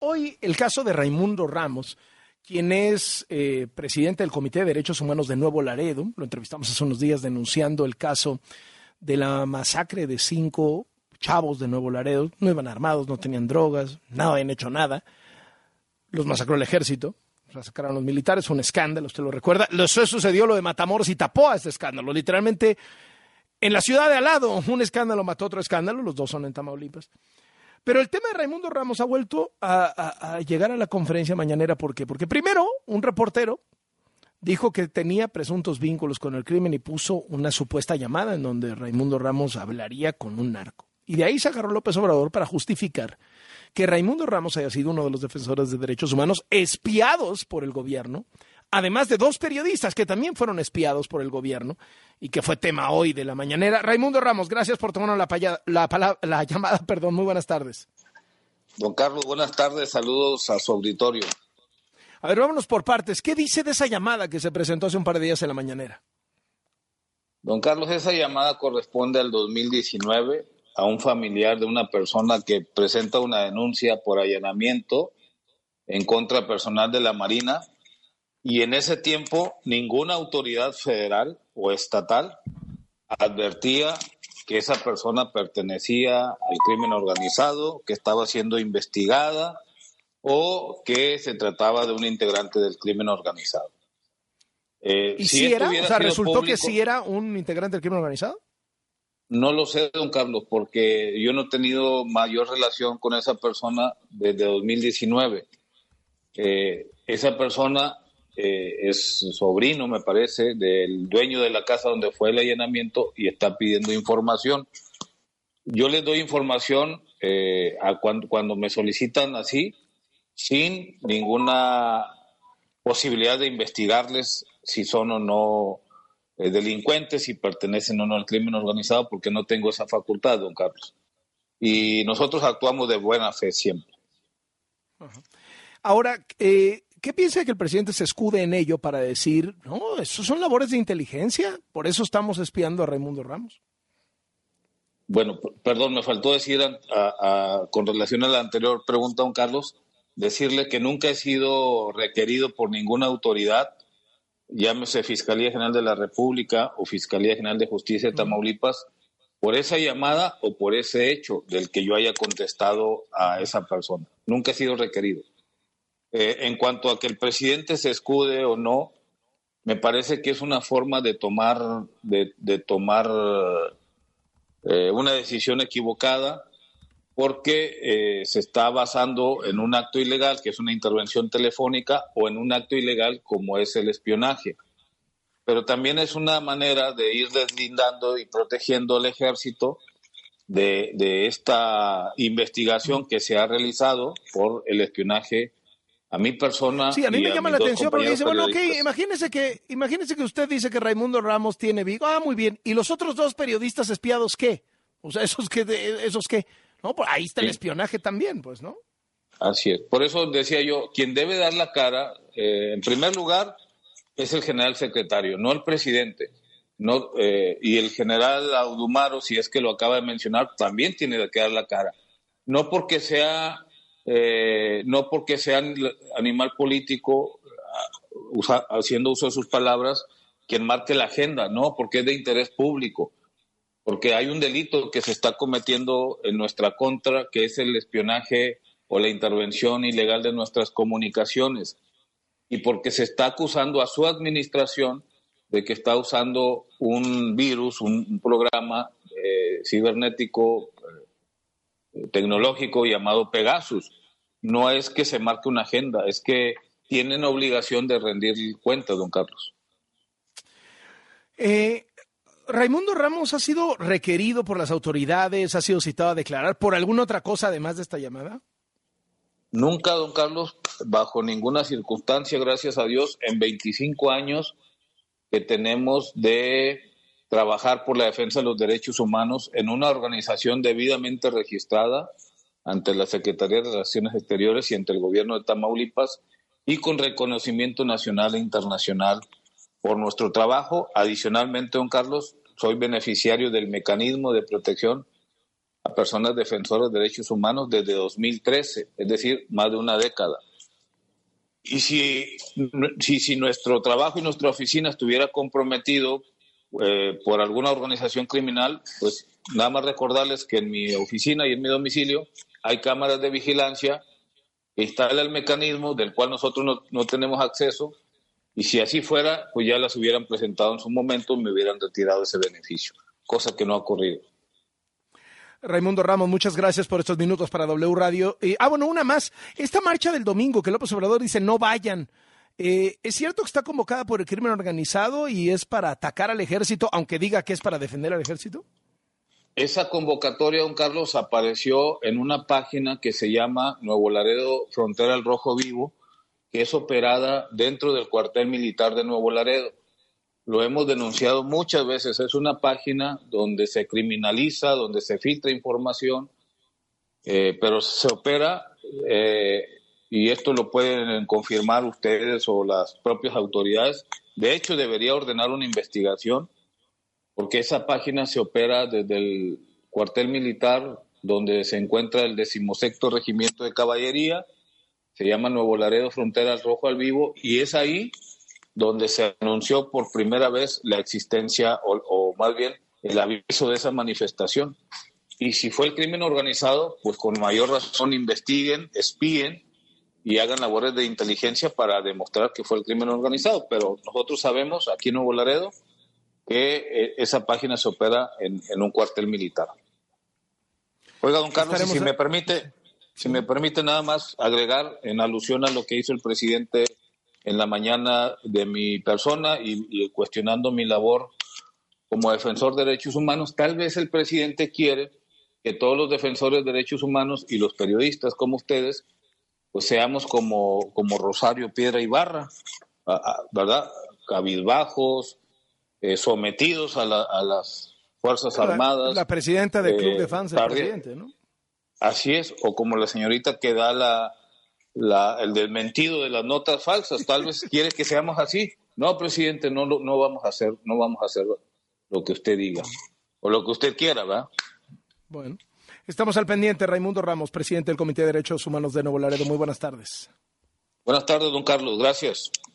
hoy el caso de Raimundo Ramos, quien es eh, presidente del Comité de Derechos Humanos de Nuevo Laredo, lo entrevistamos hace unos días denunciando el caso de la masacre de cinco chavos de Nuevo Laredo, no iban armados, no tenían drogas, nada habían hecho nada, los masacró el ejército, sacaron los militares, fue un escándalo, usted lo recuerda. Eso sucedió lo de Matamoros y tapó a este escándalo. Literalmente, en la ciudad de al lado, un escándalo mató otro escándalo, los dos son en Tamaulipas. Pero el tema de Raimundo Ramos ha vuelto a, llegar a la conferencia mañanera. ¿Por qué? Porque primero, un reportero dijo que tenía presuntos vínculos con el crimen y puso una supuesta llamada en donde Raimundo Ramos hablaría con un narco. Y de ahí se agarró López Obrador para justificar que Raimundo Ramos haya sido uno de los defensores de derechos humanos espiados por el gobierno, además de dos periodistas que también fueron espiados por el gobierno y que fue tema hoy de la mañanera. Raimundo Ramos, gracias por tomarnos la, la, la llamada. Perdón, muy buenas tardes. Don Carlos, buenas tardes. Saludos a su auditorio. A ver, vámonos por partes. ¿Qué dice de esa llamada que se presentó hace un par de días en la mañanera? Don Carlos, esa llamada corresponde al 2019 a un familiar de una persona que presenta una denuncia por allanamiento en contra personal de la Marina y en ese tiempo ninguna autoridad federal o estatal advertía que esa persona pertenecía al crimen organizado, que estaba siendo investigada o que se trataba de un integrante del crimen organizado. Eh, ¿Y si, era? O sea, ¿resultó que sí era un integrante del crimen organizado? No lo sé, don Carlos, porque yo no he tenido mayor relación con esa persona desde 2019. Eh, esa persona eh, es sobrino, me parece, del dueño de la casa donde fue el allanamiento y está pidiendo información. Yo les doy información eh, cuando, cuando me solicitan así, sin ninguna posibilidad de investigarles si son o no eh, delincuentes, si pertenecen o no al crimen organizado, porque no tengo esa facultad, don Carlos. Y nosotros actuamos de buena fe siempre. Ahora, ¿Qué piensa que el presidente se escude en ello para decir, no, eso son labores de inteligencia, por eso estamos espiando a Raimundo Ramos? Bueno, perdón, me faltó decir con relación a la anterior pregunta, don Carlos, decirle que nunca he sido requerido por ninguna autoridad, llámese Fiscalía General de la República o Fiscalía General de Justicia de Tamaulipas, por esa llamada o por ese hecho del que yo haya contestado a esa persona. Nunca he sido requerido. Eh, en cuanto a que el presidente se escude o no, me parece que es una forma de tomar, de, tomar eh, una decisión equivocada porque eh, se está basando en un acto ilegal, que es una intervención telefónica, o en un acto ilegal como es el espionaje. Pero también es una manera de ir deslindando y protegiendo al ejército de, de esta investigación que se ha realizado por el espionaje a mi persona. Sí, a mí me llama la atención porque dice, bueno, ok, imagínese que, imagínese que usted dice que Raimundo Ramos tiene Vigo. Ah, muy bien. ¿Y los otros dos periodistas espiados qué? O sea, esos que, esos qué. No, pues ahí está el espionaje también, pues, ¿no? Así es. Por eso decía yo, quien debe dar la cara, eh, en primer lugar, es el general secretario, no el presidente. No, eh, y el general Audumaro, si es que lo acaba de mencionar, también tiene que dar la cara. No porque sea eh, no porque sea animal político, ah, haciendo uso de sus palabras, quien marque la agenda, no, porque es de interés público, porque hay un delito que se está cometiendo en nuestra contra, que es el espionaje o la intervención ilegal de nuestras comunicaciones, y porque se está acusando a su administración de que está usando un virus, un, programa eh, cibernético tecnológico llamado Pegasus no es que se marque una agenda, es que tienen obligación de rendir cuentas, don Carlos. Eh, Raimundo Ramos ha sido requerido por las autoridades, ha sido citado a declarar por alguna otra cosa además de esta llamada. Nunca, don Carlos, bajo ninguna circunstancia, gracias a Dios, en 25 años que tenemos de trabajar por la defensa de los derechos humanos en una organización debidamente registrada, ante la Secretaría de Relaciones Exteriores y ante el gobierno de Tamaulipas y con reconocimiento nacional e internacional por nuestro trabajo. Adicionalmente, don Carlos, soy beneficiario del mecanismo de protección a personas defensoras de derechos humanos desde 2013, es decir, más de una década. Y si, si, si nuestro trabajo y nuestra oficina estuviera comprometido eh, por alguna organización criminal, pues nada más recordarles que en mi oficina y en mi domicilio hay cámaras de vigilancia, instala el mecanismo del cual nosotros no, no tenemos acceso y si así fuera, pues ya las hubieran presentado en su momento y me hubieran retirado ese beneficio, cosa que no ha ocurrido. Raimundo Ramos, muchas gracias por estos minutos para W Radio. Eh, ah, bueno, una más. Esta marcha del domingo que López Obrador dice no vayan. Eh, ¿Es cierto que está convocada por el crimen organizado y es para atacar al ejército, aunque diga que es para defender al ejército? Esa convocatoria, don Carlos, apareció en una página que se llama Nuevo Laredo Frontera al Rojo Vivo, que es operada dentro del cuartel militar de Nuevo Laredo lo hemos denunciado muchas veces, es una página donde se criminaliza, donde se filtra información, eh, pero se opera, eh, y esto lo pueden confirmar ustedes o las propias autoridades, de hecho debería ordenar una investigación, porque esa página se opera desde el cuartel militar donde se encuentra el decimosexto regimiento de caballería, se llama Nuevo Laredo Frontera Rojo al Vivo, y es ahí donde se anunció por primera vez la existencia o, más bien el aviso de esa manifestación. Y si fue el crimen organizado, pues con mayor razón investiguen, espíen y hagan labores de inteligencia para demostrar que fue el crimen organizado. Pero nosotros sabemos aquí en Nuevo Laredo que eh, esa página se opera en, un cuartel militar. Oiga, don Carlos, si me permite, si me permite nada más agregar en alusión a lo que hizo el presidente en la mañana de mi persona y, cuestionando mi labor como defensor de derechos humanos. Tal vez el presidente quiere que todos los defensores de derechos humanos y los periodistas como ustedes, pues seamos como, como Rosario Piedra Ibarra, ¿verdad? Cabizbajos, eh, sometidos a, las Fuerzas Armadas. La presidenta del Club de Fans del presidente, ¿no? Así es, o como la señorita que da la, el del mentido de las notas falsas. Tal vez quiere que seamos así. No, presidente, no, no vamos a hacer, no vamos a hacer lo que usted diga o lo que usted quiera, ¿verdad? Bueno, estamos al pendiente. Raimundo Ramos, presidente del Comité de Derechos Humanos de Nuevo Laredo. Muy buenas tardes. Buenas tardes, don Carlos. Gracias.